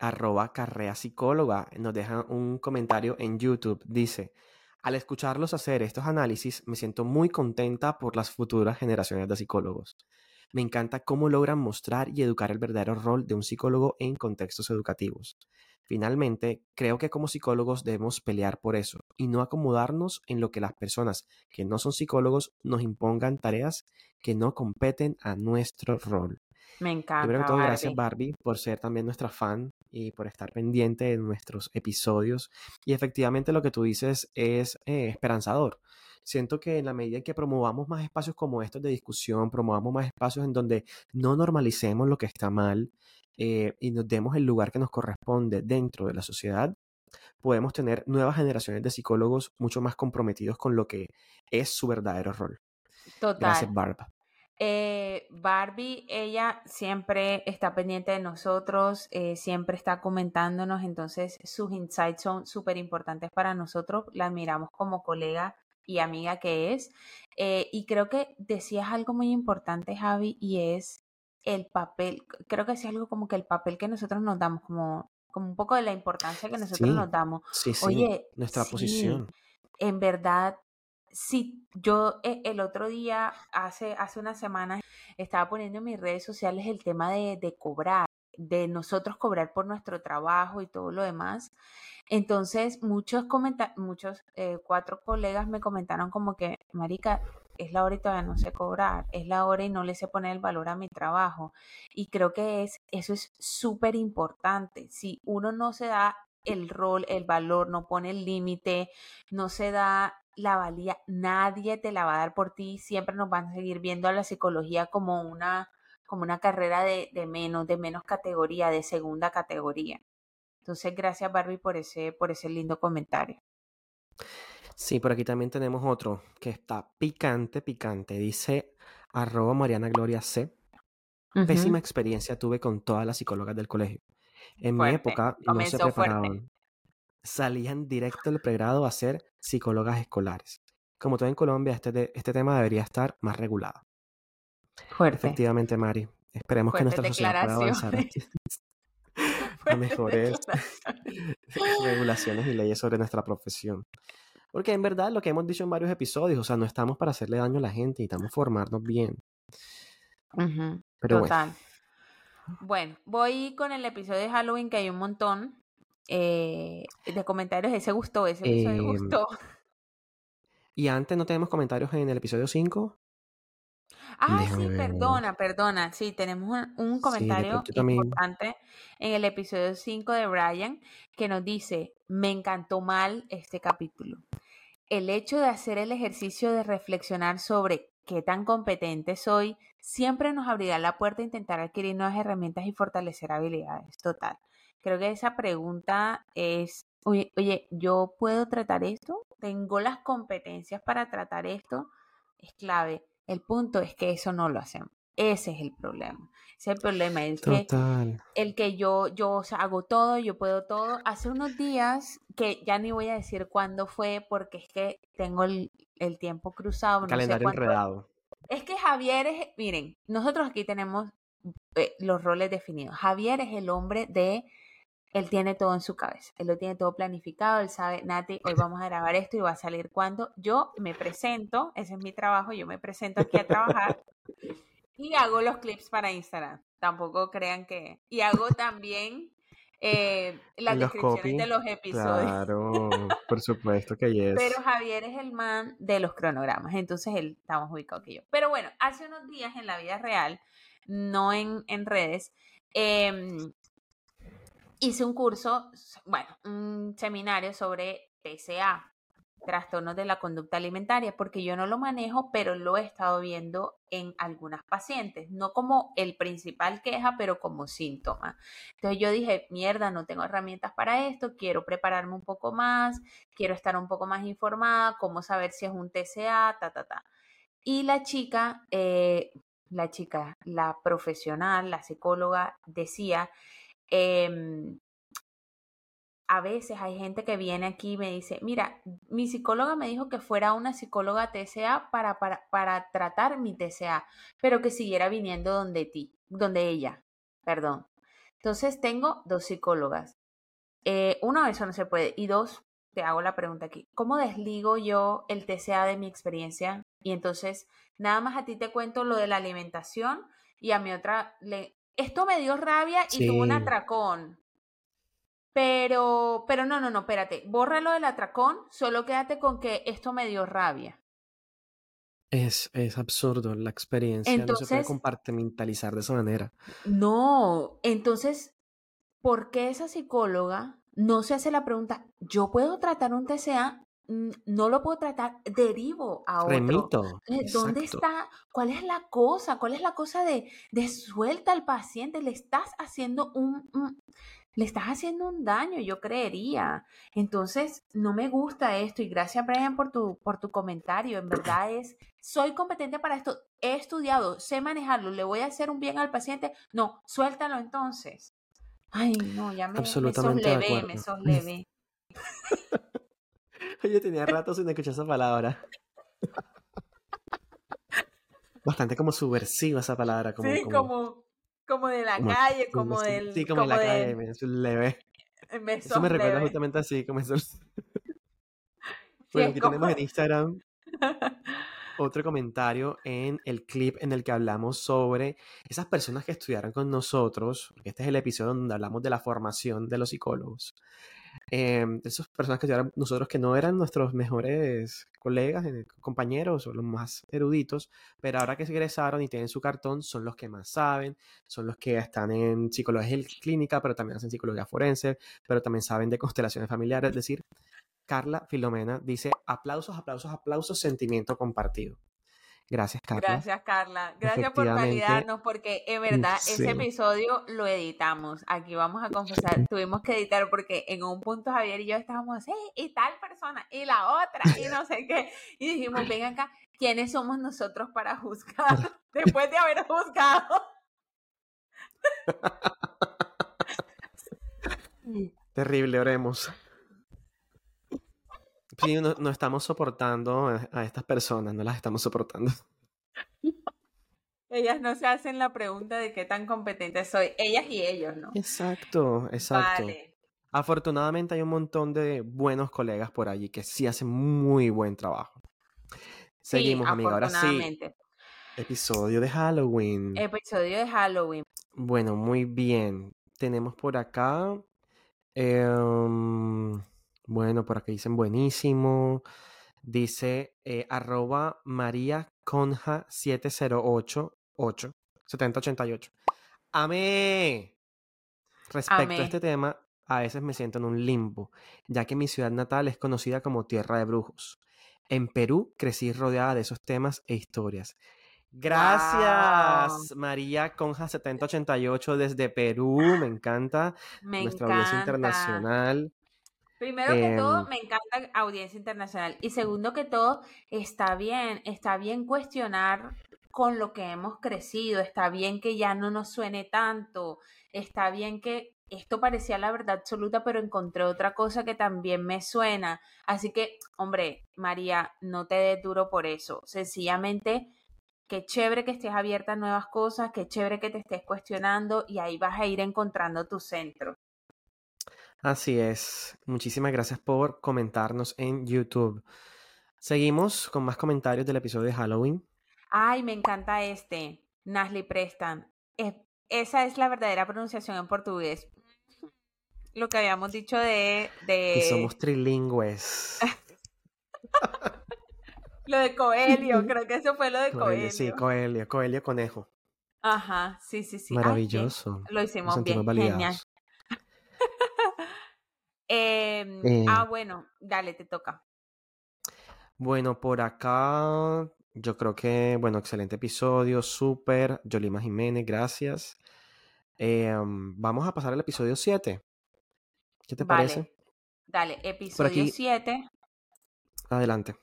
arroba carrea psicóloga. Nos deja un comentario en YouTube. Dice, al escucharlos hacer estos análisis, me siento muy contenta por las futuras generaciones de psicólogos. Me encanta cómo logran mostrar y educar el verdadero rol de un psicólogo en contextos educativos. Finalmente, creo que como psicólogos debemos pelear por eso y no acomodarnos en lo que las personas que no son psicólogos nos impongan tareas que no competen a nuestro rol. Me encanta. Primero que todo, gracias Barbie por ser también nuestra fan y por estar pendiente de nuestros episodios. Y efectivamente lo que tú dices es eh, esperanzador. Siento que en la medida en que promovamos más espacios como estos de discusión, promovamos más espacios en donde no normalicemos lo que está mal eh, y nos demos el lugar que nos corresponde dentro de la sociedad, podemos tener nuevas generaciones de psicólogos mucho más comprometidos con lo que es su verdadero rol. Total. Gracias, Barb. Eh, Barbie, ella siempre está pendiente de nosotros, eh, siempre está comentándonos, entonces sus insights son súper importantes para nosotros, la admiramos como colega y amiga que es. Eh, y creo que decías algo muy importante, Javi, y es el papel, creo que es algo como que el papel que nosotros nos damos, como, como un poco de la importancia que nosotros nos damos. Sí, sí, Oye, nuestra posición. En verdad, Sí, yo eh, el otro día, hace, hace unas semanas, estaba poniendo en mis redes sociales el tema de, de cobrar, de nosotros cobrar por nuestro trabajo y todo lo demás. Entonces, muchos muchos, eh, cuatro colegas me comentaron como que, Marica, es la hora y todavía no sé cobrar, es la hora y no le sé poner el valor a mi trabajo. Y creo que es, eso es súper importante. Si uno no se da el rol, el valor, no pone el límite, no se da la valía, nadie te la va a dar por ti, siempre nos van a seguir viendo a la psicología como una, como una carrera de, de menos, de menos categoría, de segunda categoría. Entonces, gracias Barbie por ese, por ese lindo comentario. Sí, por aquí también tenemos otro que está picante, picante. Dice arroba Mariana Gloria C. Pésima experiencia tuve con todas las psicólogas del colegio. En mi época no se preparaban salían directo del pregrado a ser psicólogas escolares. Como todo en Colombia, este, este tema debería estar más regulado. Fuerte. Efectivamente, Mari. Esperemos que nuestra sociedad pueda avanzar a mejores regulaciones y leyes sobre nuestra profesión. Porque en verdad lo que hemos dicho en varios episodios, o sea, no estamos para hacerle daño a la gente, necesitamos formarnos bien. Pero Total. Bueno. bueno, voy con el episodio de Halloween que hay un montón. Eh, de comentarios. Ese gustó, ese episodio em, gustó. Y antes no tenemos comentarios en el episodio 5. Ah, sí, perdona, perdona. Sí, tenemos un, comentario importante en el episodio 5 de Brian que nos dice, me encantó mal este capítulo. El hecho de hacer el ejercicio de reflexionar sobre qué tan competente soy siempre nos abrirá la puerta a intentar adquirir nuevas herramientas y fortalecer habilidades. Total. Creo que esa pregunta es, oye, oye, ¿yo puedo tratar esto? ¿Tengo las competencias para tratar esto? Es clave. El punto es que eso no lo hacemos. Ese es el problema. Ese es el problema. El que, el que yo, yo hago todo, yo puedo todo. Hace unos días, que ya ni voy a decir cuándo fue, porque es que tengo el, tiempo cruzado. Calendario enredado. Es que Javier es, miren, nosotros aquí tenemos eh, los roles definidos. Javier es el hombre de él tiene todo en su cabeza, él lo tiene todo planificado, él sabe, Nati, hoy vamos a grabar esto y va a salir cuando yo me presento, ese es mi trabajo, yo me presento aquí a trabajar y hago los clips para Instagram. Tampoco crean que... Y hago también eh, las descripciones de los episodios. Claro, por supuesto que es. Pero Javier es el man de los cronogramas, entonces él está más ubicado que yo. Pero bueno, hace unos días en la vida real, no en, en redes, eh, hice un curso, bueno, un seminario sobre TCA, trastornos de la conducta alimentaria, porque yo no lo manejo, pero lo he estado viendo en algunas pacientes, no como el principal queja, pero como síntoma. Entonces yo dije, mierda, no tengo herramientas para esto, quiero prepararme un poco más, quiero estar un poco más informada, cómo saber si es un TCA, ta, ta, ta. Y la chica, eh, la chica, la profesional, la psicóloga, decía Em, a veces hay gente que viene aquí y me dice, mira, mi psicóloga me dijo que fuera una psicóloga TCA para, para, para tratar mi TCA, pero que siguiera viniendo donde ti, donde ella, perdón. Entonces tengo dos psicólogas. Eh, uno, eso no se puede. Y dos, te hago la pregunta aquí. ¿Cómo desligo yo el TCA de mi experiencia? Y entonces, nada más a ti te cuento lo de la alimentación y a mi otra le... Esto me dio rabia y tuvo un atracón. Pero, pero no, no, no, espérate. Bórralo del atracón, solo quédate con que esto me dio rabia. Es, es absurdo la experiencia, no se puede compartimentalizar de esa manera. No, entonces, ¿por qué esa psicóloga no se hace la pregunta, yo puedo tratar un TCA? No lo puedo tratar, derivo a otro. Remito. ¿Dónde está? ¿Cuál es la cosa? ¿Cuál es la cosa de, de suelta al paciente? Le estás haciendo un, le estás haciendo un daño, yo creería. Entonces, no me gusta esto y gracias Brian por tu, por tu comentario. En verdad es, soy competente para esto, he estudiado, sé manejarlo, le voy a hacer un bien al paciente. No, suéltalo entonces. Ay, no, ya me, Absolutamente me me sosleve. Oye, tenía rato sin escuchar esa palabra. Bastante como subversiva esa palabra. Como, sí, como como de la calle, como del... Sí, como, de la calle, me leve. Eso me recuerda justamente así, como eso. bueno, aquí tenemos en Instagram otro comentario en el clip en el que hablamos sobre esas personas que estudiaron con nosotros, porque este es el episodio donde hablamos de la formación de los psicólogos. Eh, esas personas que estudiaron nosotros que no eran nuestros mejores colegas, eh, compañeros o los más eruditos, pero ahora que se egresaron y tienen su cartón, son los que más saben, son los que están en psicología clínica, pero también hacen psicología forense, pero también saben de constelaciones familiares, es decir, Carla Filomena dice aplausos, aplausos, aplausos, sentimiento compartido. Gracias, Carla. Gracias, Carla. Gracias por validarnos, porque es verdad, ese episodio lo editamos. Aquí vamos a confesar, tuvimos que editar porque en un punto Javier y yo estábamos, sí, y tal persona, y la otra, y no sé qué. Y dijimos, ven acá, ¿quiénes somos nosotros para juzgar? Después de haber juzgado. Terrible, oremos. Sí, no, estamos soportando a, estas personas, no las estamos soportando. Ellas no se hacen la pregunta de qué tan competentes soy, ellas y ellos, ¿no? Exacto, exacto. Afortunadamente hay un montón de buenos colegas por allí que sí hacen muy buen trabajo. Seguimos, amiga. Ahora sí. Episodio de Halloween. Episodio de Halloween. Bueno, muy bien. Tenemos por acá. Em, bueno, por aquí dicen buenísimo. Dice eh, arroba María Conja 7088 7088. Amé. Respecto a este tema, a veces me siento en un limbo, ya que mi ciudad natal es conocida como tierra de brujos. En Perú crecí rodeada de esos temas e historias. Gracias, María Conja 7088 desde Perú. Me encanta. Me Nuestra audiencia internacional. Primero que todo, em, me encanta audiencia internacional. Y segundo que todo, está bien, está bien cuestionar con lo que hemos crecido, está bien que ya no nos suene tanto, está bien que esto parecía la verdad absoluta, pero encontré otra cosa que también me suena. Así que, hombre, María, no te dé duro por eso. Sencillamente, qué chévere que estés abierta a nuevas cosas, qué chévere que te estés cuestionando y ahí vas a ir encontrando tu centro. Así es. Muchísimas gracias por comentarnos en YouTube. Seguimos con más comentarios del episodio de Halloween. Ay, me encanta este. Nasli Prestan. esa es la verdadera pronunciación en portugués. Lo que habíamos dicho de. de... somos trilingües. lo de Coelio, creo que eso fue lo de Coelio. Sí, Coelio, Coelio Conejo. Ajá, sí, sí, sí. Maravilloso. lo hicimos bien, genial. Em, eh, ah, bueno, dale, te toca. Bueno, por acá yo creo que, bueno, excelente episodio, súper. Yolima Jiménez, gracias. Em, vamos a pasar al episodio 7. ¿Qué te parece? Dale, episodio 7. Adelante.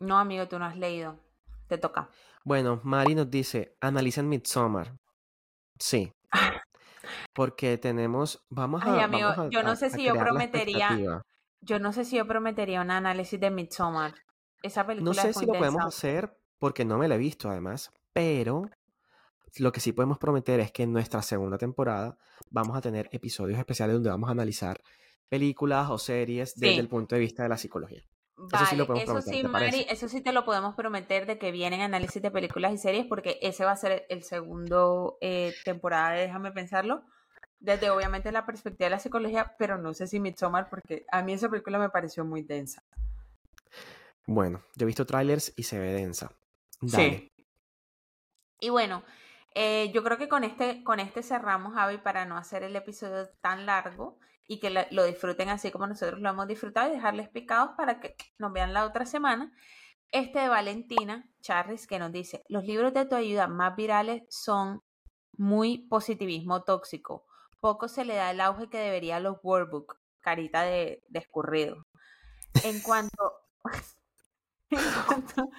No, amigo, tú no has leído. Te toca. Bueno, Mari nos dice, analicen Midsommar. Sí. porque tenemos, vamos Ay, a, amigo, vamos a, yo no sé si yo prometería, yo no sé si yo prometería un análisis de Midsommar. Esa No película sé es si lo podemos hacer porque no me la he visto además, pero lo que sí podemos prometer es que en nuestra segunda temporada vamos a tener episodios especiales donde vamos a analizar películas o series desde el punto de vista de la psicología. Eso sí lo vale, podemos eso prometer, sí. Mari, eso sí te lo podemos prometer de que vienen análisis de películas y series porque ese va a ser el segundo eh, temporada de Déjame Pensarlo. Desde obviamente la perspectiva de la psicología, pero no sé si Midsommar porque a mí esa película me pareció muy densa. Bueno, yo he visto trailers y se ve densa. Sí. Dale. Y bueno, eh, yo creo que con este, con este cerramos, Javi, para no hacer el episodio tan largo y que lo disfruten así como nosotros lo hemos disfrutado y dejarles picados para que nos vean la otra semana. Este de Valentina Charris que nos dice, los libros de tu ayuda más virales son muy positivismo tóxico. Poco se le da el auge que debería a los workbook. Carita de, de escurrido. En cuanto... en cuanto...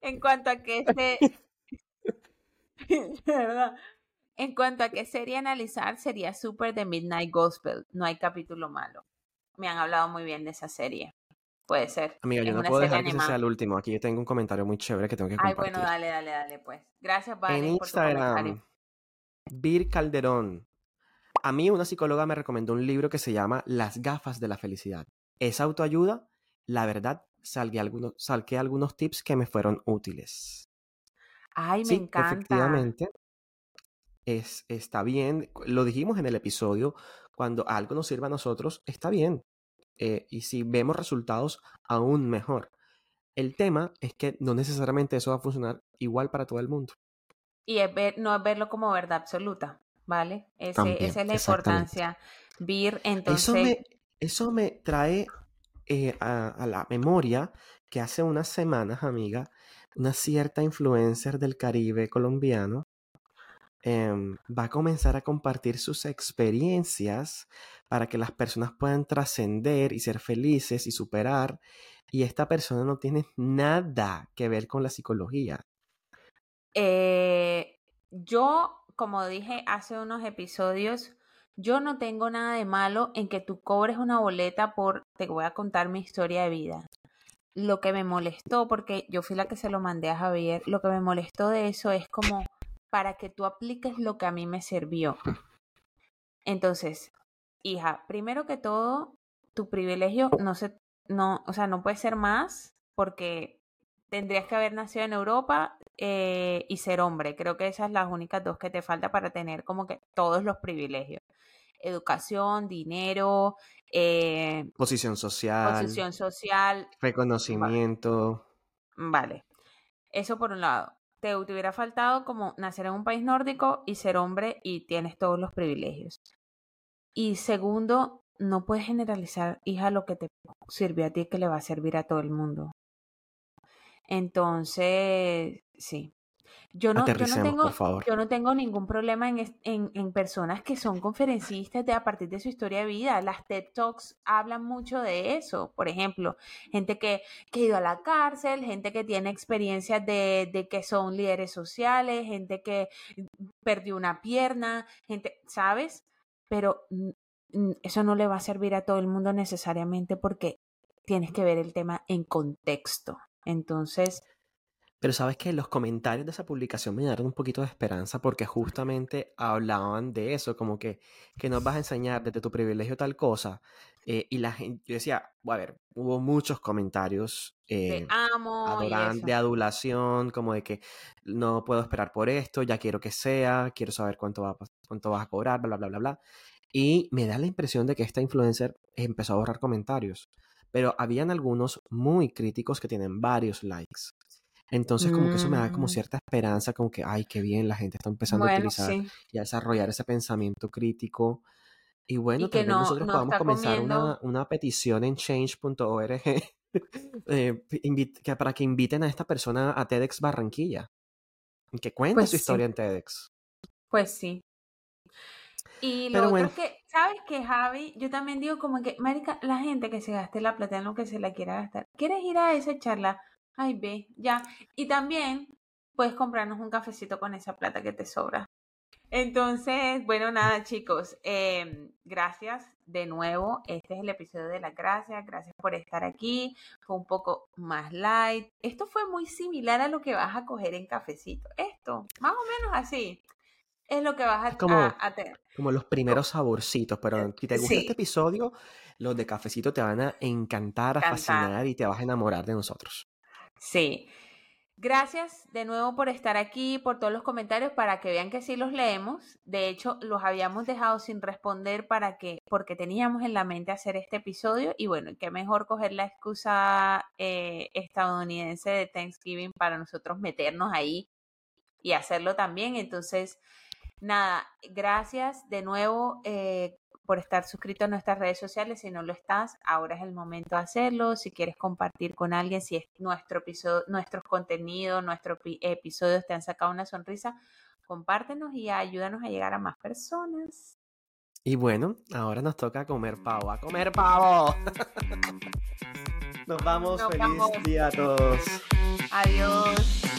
en cuanto a que este... de verdad. En cuanto a qué serie analizar, sería Super de Midnight Gospel. No hay capítulo malo. Me han hablado muy bien de esa serie. Puede ser. Amiga, yo no puedo dejar que ese sea el último. Aquí yo tengo un comentario muy chévere que tengo que Ay, compartir. bueno, dale, dale, dale, pues. Gracias, En Vale, por tu comentario. Instagram, Vir Calderón. A mí una psicóloga me recomendó un libro que se llama Las gafas de la felicidad. Es autoayuda. La verdad, salgué algunos, salqué algunos tips que me fueron útiles. Ay, me Sí, encanta. efectivamente, es, está bien. Lo dijimos en el episodio, cuando algo nos sirva a nosotros, está bien. Eh, y si vemos resultados, aún mejor. El tema es que no necesariamente eso va a funcionar igual para todo el mundo. Y es ver- no es verlo como verdad absoluta, ¿vale? Ese, También, esa es la importancia. Vir, Eso entonces, me, eso me trae eh, a, a la memoria que hace unas semanas, amiga, una cierta influencer del Caribe colombiano em, va a comenzar a compartir sus experiencias para que las personas puedan trascender y ser felices y superar. Y esta persona no tiene nada que ver con la psicología. eh, yo, como dije hace unos episodios, yo no tengo nada de malo en que tú cobres una boleta por, te voy a contar mi historia de vida. Lo que me molestó, porque yo fui la que se lo mandé a Javier, lo que me molestó de eso es como para que tú apliques lo que a mí me sirvió. Entonces, hija, primero que todo, tu privilegio no se, no, o sea, no puede ser más porque tendrías que haber nacido en Europa eh, y ser hombre. Creo que esas son las únicas dos que te falta para tener como que todos los privilegios. Educación, dinero, eh, Posición social, posición social, reconocimiento. Vale. Eso por un lado. Te, hubiera faltado como nacer en un país nórdico y ser hombre y tienes todos los privilegios. Y segundo, no puedes generalizar, hija, lo que te sirvió a ti que le va a servir a todo el mundo. Entonces, sí. Yo no, yo no tengo, por favor. yo no tengo ningún problema en, en, en personas que son conferencistas de, a partir de su historia de vida. Las TED Talks hablan mucho de eso. Por ejemplo, gente que, que ha ido a la cárcel, gente que tiene experiencias de, de que son líderes sociales, gente que perdió una pierna, gente, ¿sabes? Pero eso no le va a servir a todo el mundo necesariamente porque tienes que ver el tema en contexto. Entonces, Pero sabes que los comentarios de esa publicación me dieron un poquito de esperanza porque justamente hablaban de eso, como que, que nos vas a enseñar desde tu privilegio tal cosa. eh, y la gente, yo decía, a ver, hubo muchos comentarios te eh, amo adoran- de adulación, como de que no puedo esperar por esto, ya quiero que sea, quiero saber cuánto, va, cuánto vas a cobrar, bla, bla, bla, bla. Y me da la impresión de que esta influencer empezó a borrar comentarios, pero habían algunos muy críticos que tienen varios likes. Entonces como que eso me da como Mm. cierta esperanza, como que, ay, qué bien, la gente está empezando a utilizar sí. y a desarrollar ese pensamiento crítico. Y bueno, Y que no, nosotros no podamos comenzar una, una petición en change.org eh, que- para que inviten a esta persona a TEDx Barranquilla. y Que cuente Pues su sí, historia en TEDx. pues sí. Y lo Pero otro bueno, es que, ¿sabes qué, Javi? Yo también digo como que, marica, la gente que se gaste la plata en lo que se la quiera gastar. ¿Quieres ir a esa charla? Ay, ve, ya. Y también, puedes comprarnos un cafecito con esa plata que te sobra. Entonces, bueno, nada, chicos, em, gracias de nuevo. Este es el episodio de las gracias. Gracias por estar aquí. Fue un poco más light. Esto fue muy similar a lo que vas a coger en cafecito. Esto, más o menos así. Es lo que vas a, tener. Como los primeros saborcitos, pero si te gusta este episodio, los de cafecito te van a encantar, a fascinar y te vas a enamorar de nosotros. Sí. Gracias de nuevo por estar aquí, por todos los comentarios, para que vean que sí los leemos. De hecho, los habíamos dejado sin responder para que, porque teníamos en la mente hacer este episodio. Y bueno, qué mejor coger la excusa eh, estadounidense de Thanksgiving para nosotros meternos ahí y hacerlo también. Entonces, nada, gracias de nuevo. Eh, por estar suscrito a nuestras redes sociales. Si no lo estás, ahora es el momento de hacerlo. Si quieres compartir con alguien, si es nuestro episodio, nuestros contenidos, nuestros episodios te han sacado una sonrisa, compártenos y ayúdanos a llegar a más personas. Y bueno, ahora nos toca comer pavo. ¡A comer pavo! nos vamos. Feliz día a todos. Adiós.